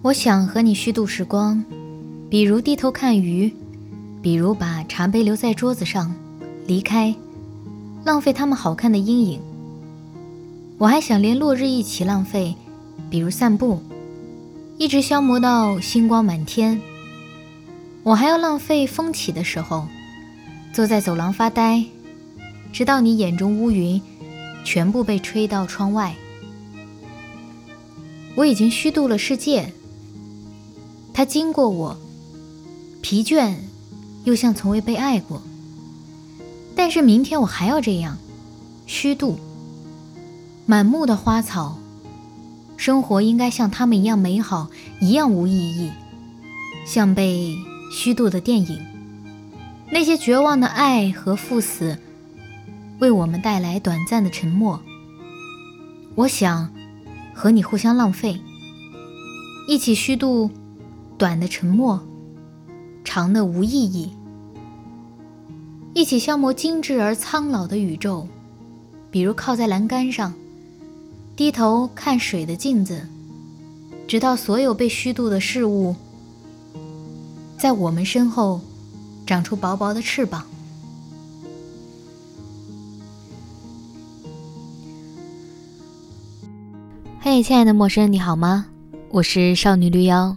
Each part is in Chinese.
我想和你虚度时光，比如低头看鱼，比如把茶杯留在桌子上，离开，浪费他们好看的阴影。我还想连落日一起浪费，比如散步，一直消磨到星光满天。我还要浪费风起的时候，坐在走廊发呆，直到你眼中乌云全部被吹到窗外。我已经虚度了世界，他经过我，疲倦，又像从未被爱过。但是明天我还要这样，虚度。满目的花草，生活应该像他们一样美好，一样无意义，像被虚度的电影。那些绝望的爱和赴死，为我们带来短暂的沉默。我想和你互相浪费，一起虚度短的沉默，长的无意义，一起消磨精致而苍老的宇宙，比如靠在栏杆上。低头看水的镜子，直到所有被虚度的事物，在我们身后长出薄薄的翅膀。嘿，亲爱的陌生人，你好吗？我是少女绿妖，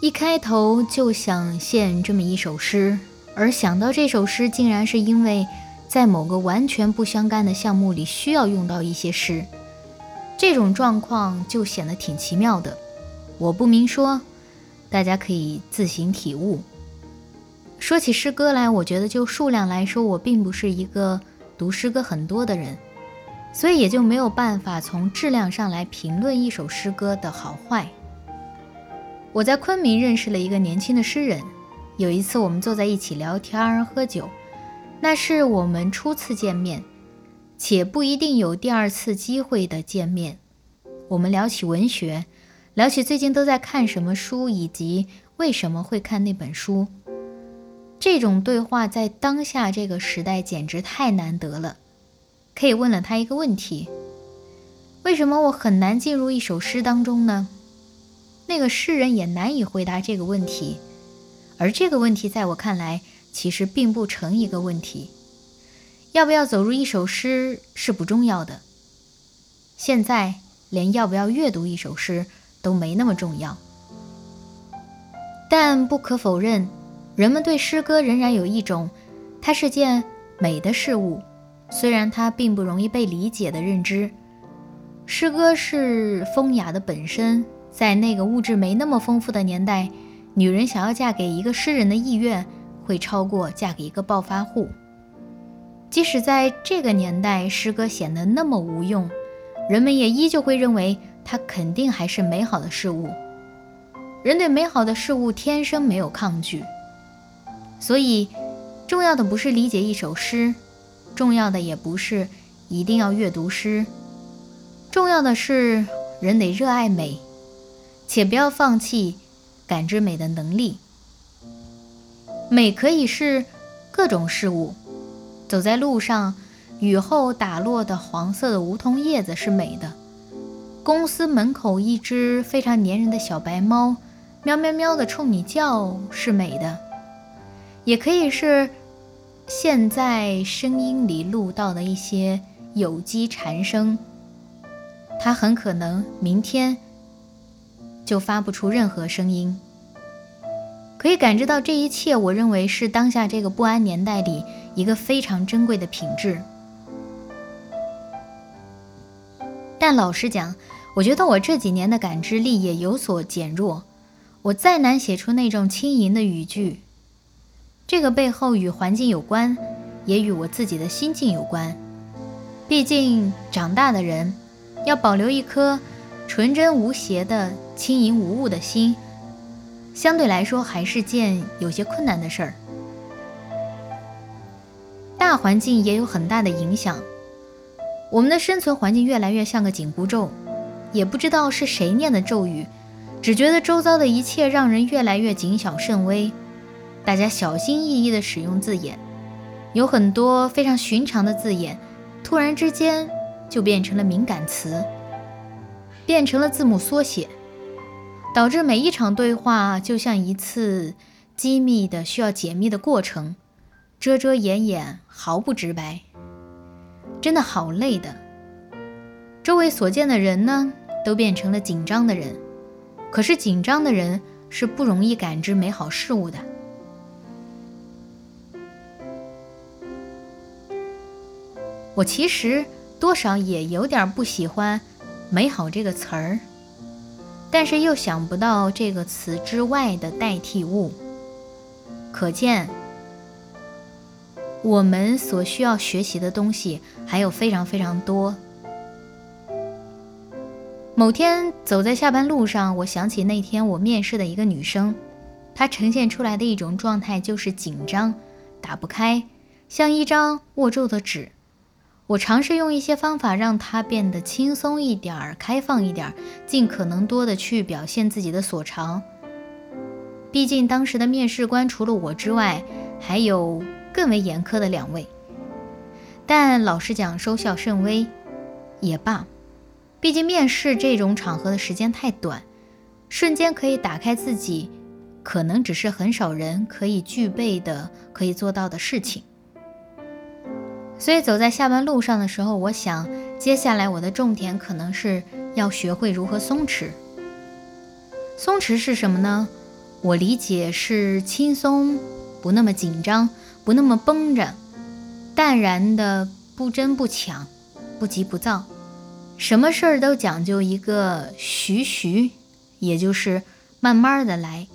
一开头就想献这么一首诗，而想到这首诗，竟然是因为在某个完全不相干的项目里需要用到一些诗。这种状况就显得挺奇妙的，我不明说，大家可以自行体悟。说起诗歌来，我觉得就数量来说，我并不是一个读诗歌很多的人，所以也就没有办法从质量上来评论一首诗歌的好坏。我在昆明认识了一个年轻的诗人，有一次我们坐在一起聊天喝酒，那是我们初次见面。且不一定有第二次机会的见面。我们聊起文学，聊起最近都在看什么书，以及为什么会看那本书。这种对话在当下这个时代简直太难得了。可以问了他一个问题：为什么我很难进入一首诗当中呢？那个诗人也难以回答这个问题。而这个问题在我看来，其实并不成一个问题。要不要走入一首诗是不重要的，现在连要不要阅读一首诗都没那么重要。但不可否认，人们对诗歌仍然有一种它是件美的事物，虽然它并不容易被理解的认知。诗歌是风雅的本身，在那个物质没那么丰富的年代，女人想要嫁给一个诗人的意愿会超过嫁给一个暴发户。即使在这个年代，诗歌显得那么无用，人们也依旧会认为它肯定还是美好的事物。人对美好的事物天生没有抗拒，所以重要的不是理解一首诗，重要的也不是一定要阅读诗，重要的是人得热爱美，且不要放弃感知美的能力。美可以是各种事物。走在路上，雨后打落的黄色的梧桐叶子是美的；公司门口一只非常粘人的小白猫，喵喵喵的冲你叫是美的；也可以是现在声音里录到的一些有机蝉声，它很可能明天就发不出任何声音。可以感知到这一切，我认为是当下这个不安年代里一个非常珍贵的品质。但老实讲，我觉得我这几年的感知力也有所减弱。我再难写出那种轻盈的语句，这个背后与环境有关，也与我自己的心境有关。毕竟长大的人要保留一颗纯真无邪的、轻盈无物的心，相对来说还是件有些困难的事儿。大环境也有很大的影响，我们的生存环境越来越像个紧箍咒，也不知道是谁念的咒语，只觉得周遭的一切让人越来越谨小慎微。大家小心翼翼地使用字眼，有很多非常寻常的字眼，突然之间就变成了敏感词，变成了字母缩写，导致每一场对话就像一次机密的需要解密的过程，遮遮掩掩，毫不直白，真的好累的。周围所见的人呢，都变成了紧张的人，可是紧张的人是不容易感知美好事物的。我其实多少也有点不喜欢“美好”这个词儿，但是又想不到这个词之外的代替物。可见，我们所需要学习的东西还有非常非常多。某天走在下班路上，我想起那天我面试的一个女生，她呈现出来的一种状态就是紧张，打不开，像一张握皱的纸。我尝试用一些方法让他变得轻松一点儿、开放一点儿，尽可能多的去表现自己的所长。毕竟当时的面试官除了我之外，还有更为严苛的两位。但老实讲，收效甚微，也罢。毕竟面试这种场合的时间太短，瞬间可以打开自己，可能只是很少人可以具备的、可以做到的事情。所以走在下班路上的时候，我想，接下来我的重点可能是要学会如何松弛。松弛是什么呢？我理解是轻松，不那么紧张，不那么绷着，淡然的，不争不抢，不急不躁，什么事儿都讲究一个徐徐，也就是慢慢的来。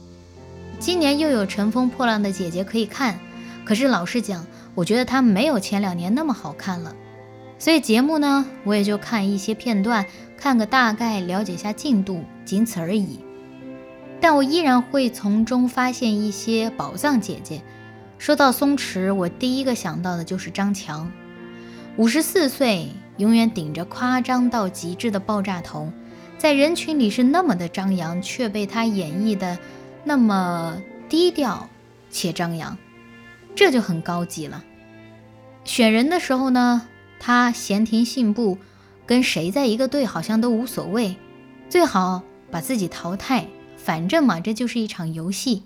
今年又有《乘风破浪的姐姐》可以看，可是老实讲。我觉得它没有前两年那么好看了，所以节目呢，我也就看一些片段，看个大概，了解下进度，仅此而已。但我依然会从中发现一些宝藏姐姐。说到松弛，我第一个想到的就是张强，五十四岁，永远顶着夸张到极致的爆炸头，在人群里是那么的张扬，却被他演绎的那么低调且张扬。这就很高级了。选人的时候呢，他闲庭信步，跟谁在一个队好像都无所谓，最好把自己淘汰，反正嘛，这就是一场游戏。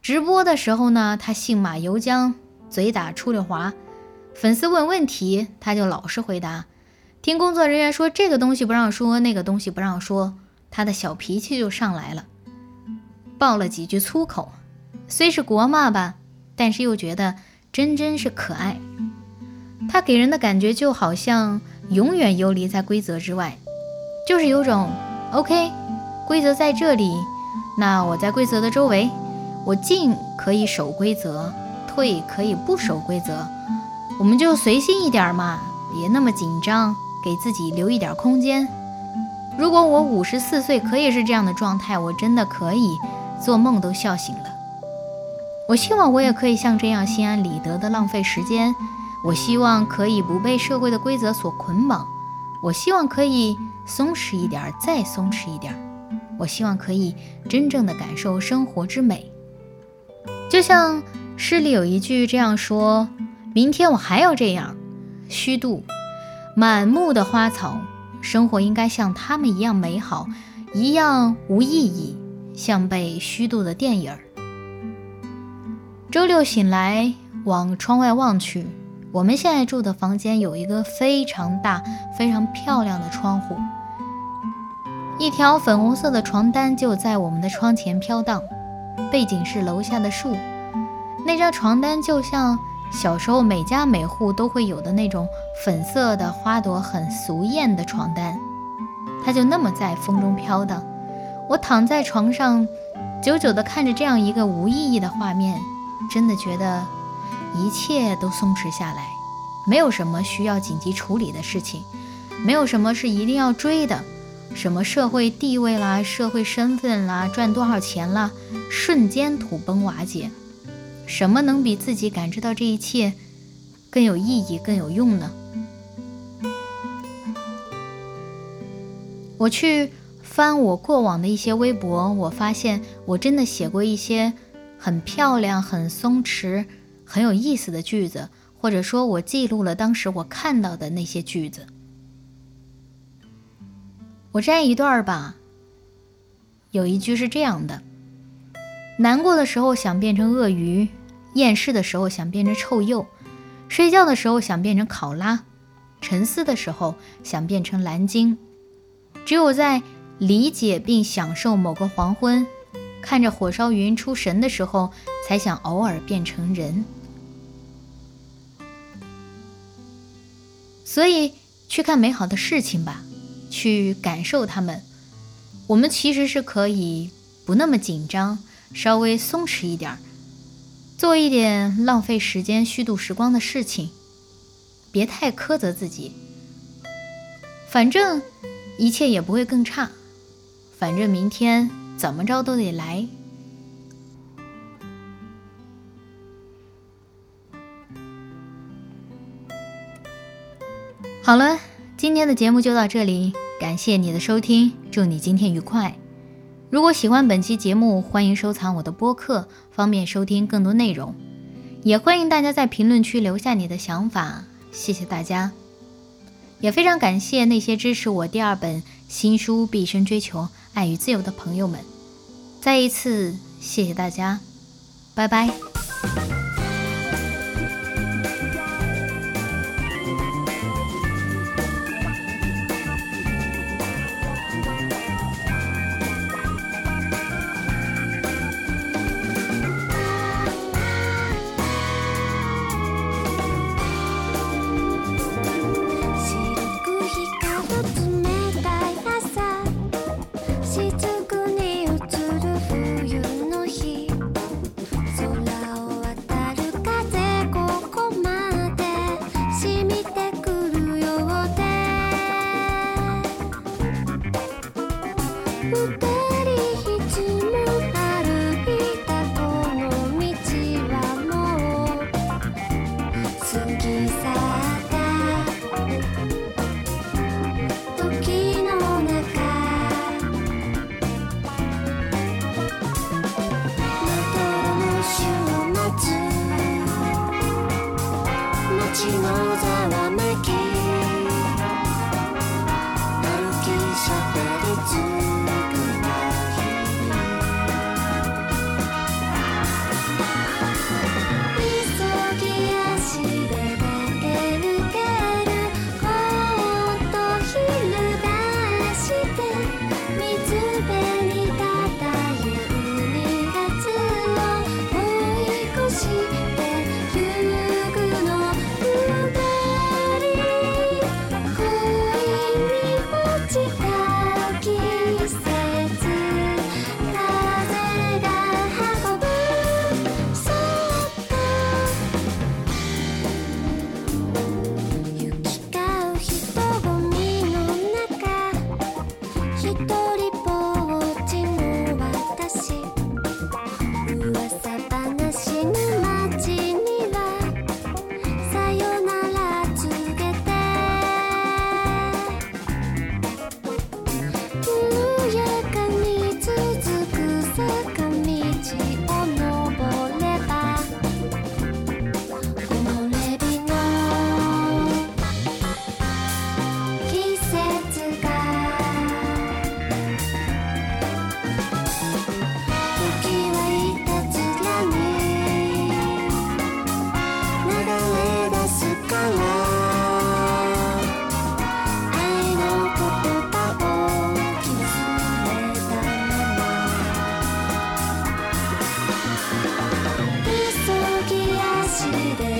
直播的时候呢，他信马由缰，嘴打出溜滑，粉丝问问题，他就老实回答。听工作人员说这个东西不让说，那个东西不让说，他的小脾气就上来了，爆了几句粗口，虽是国骂吧。但是又觉得真真是可爱，他给人的感觉就好像永远游离在规则之外，就是有种 OK，规则在这里，那我在规则的周围，我进可以守规则，退可以不守规则，我们就随性一点嘛，别那么紧张，给自己留一点空间。如果我五十四岁可以是这样的状态，我真的可以做梦都笑醒了。我希望我也可以像这样心安理得的浪费时间。我希望可以不被社会的规则所捆绑。我希望可以松弛一点，再松弛一点。我希望可以真正的感受生活之美。就像诗里有一句这样说：“明天我还要这样。”虚度，满目的花草，生活应该像他们一样美好，一样无意义，像被虚度的电影儿。周六醒来，往窗外望去，我们现在住的房间有一个非常大、非常漂亮的窗户，一条粉红色的床单就在我们的窗前飘荡，背景是楼下的树。那张床单就像小时候每家每户都会有的那种粉色的花朵，很俗艳的床单，它就那么在风中飘荡。我躺在床上，久久地看着这样一个无意义的画面。真的觉得一切都松弛下来，没有什么需要紧急处理的事情，没有什么是一定要追的，什么社会地位啦、社会身份啦、赚多少钱啦，瞬间土崩瓦解。什么能比自己感知到这一切更有意义、更有用呢？我去翻我过往的一些微博，我发现我真的写过一些很漂亮、很松弛、很有意思的句子，或者说，我记录了当时我看到的那些句子。我摘一段吧。有一句是这样的：难过的时候想变成鳄鱼，厌世的时候想变成臭鼬，睡觉的时候想变成考拉，沉思的时候想变成蓝鲸。只有在理解并享受某个黄昏，看着火烧云出神的时候，才想偶尔变成人。所以，去看美好的事情吧，去感受它们。我们其实是可以不那么紧张，稍微松弛一点儿，做一点浪费时间、虚度时光的事情，别太苛责自己。反正。一切也不会更差，反正明天怎么着都得来。好了，今天的节目就到这里，感谢你的收听，祝你今天愉快。如果喜欢本期节目，欢迎收藏我的播客，方便收听更多内容。也欢迎大家在评论区留下你的想法，谢谢大家。也非常感谢那些支持我第二本新书《毕生追求爱与自由》的朋友们，再一次谢谢大家，拜拜。did it.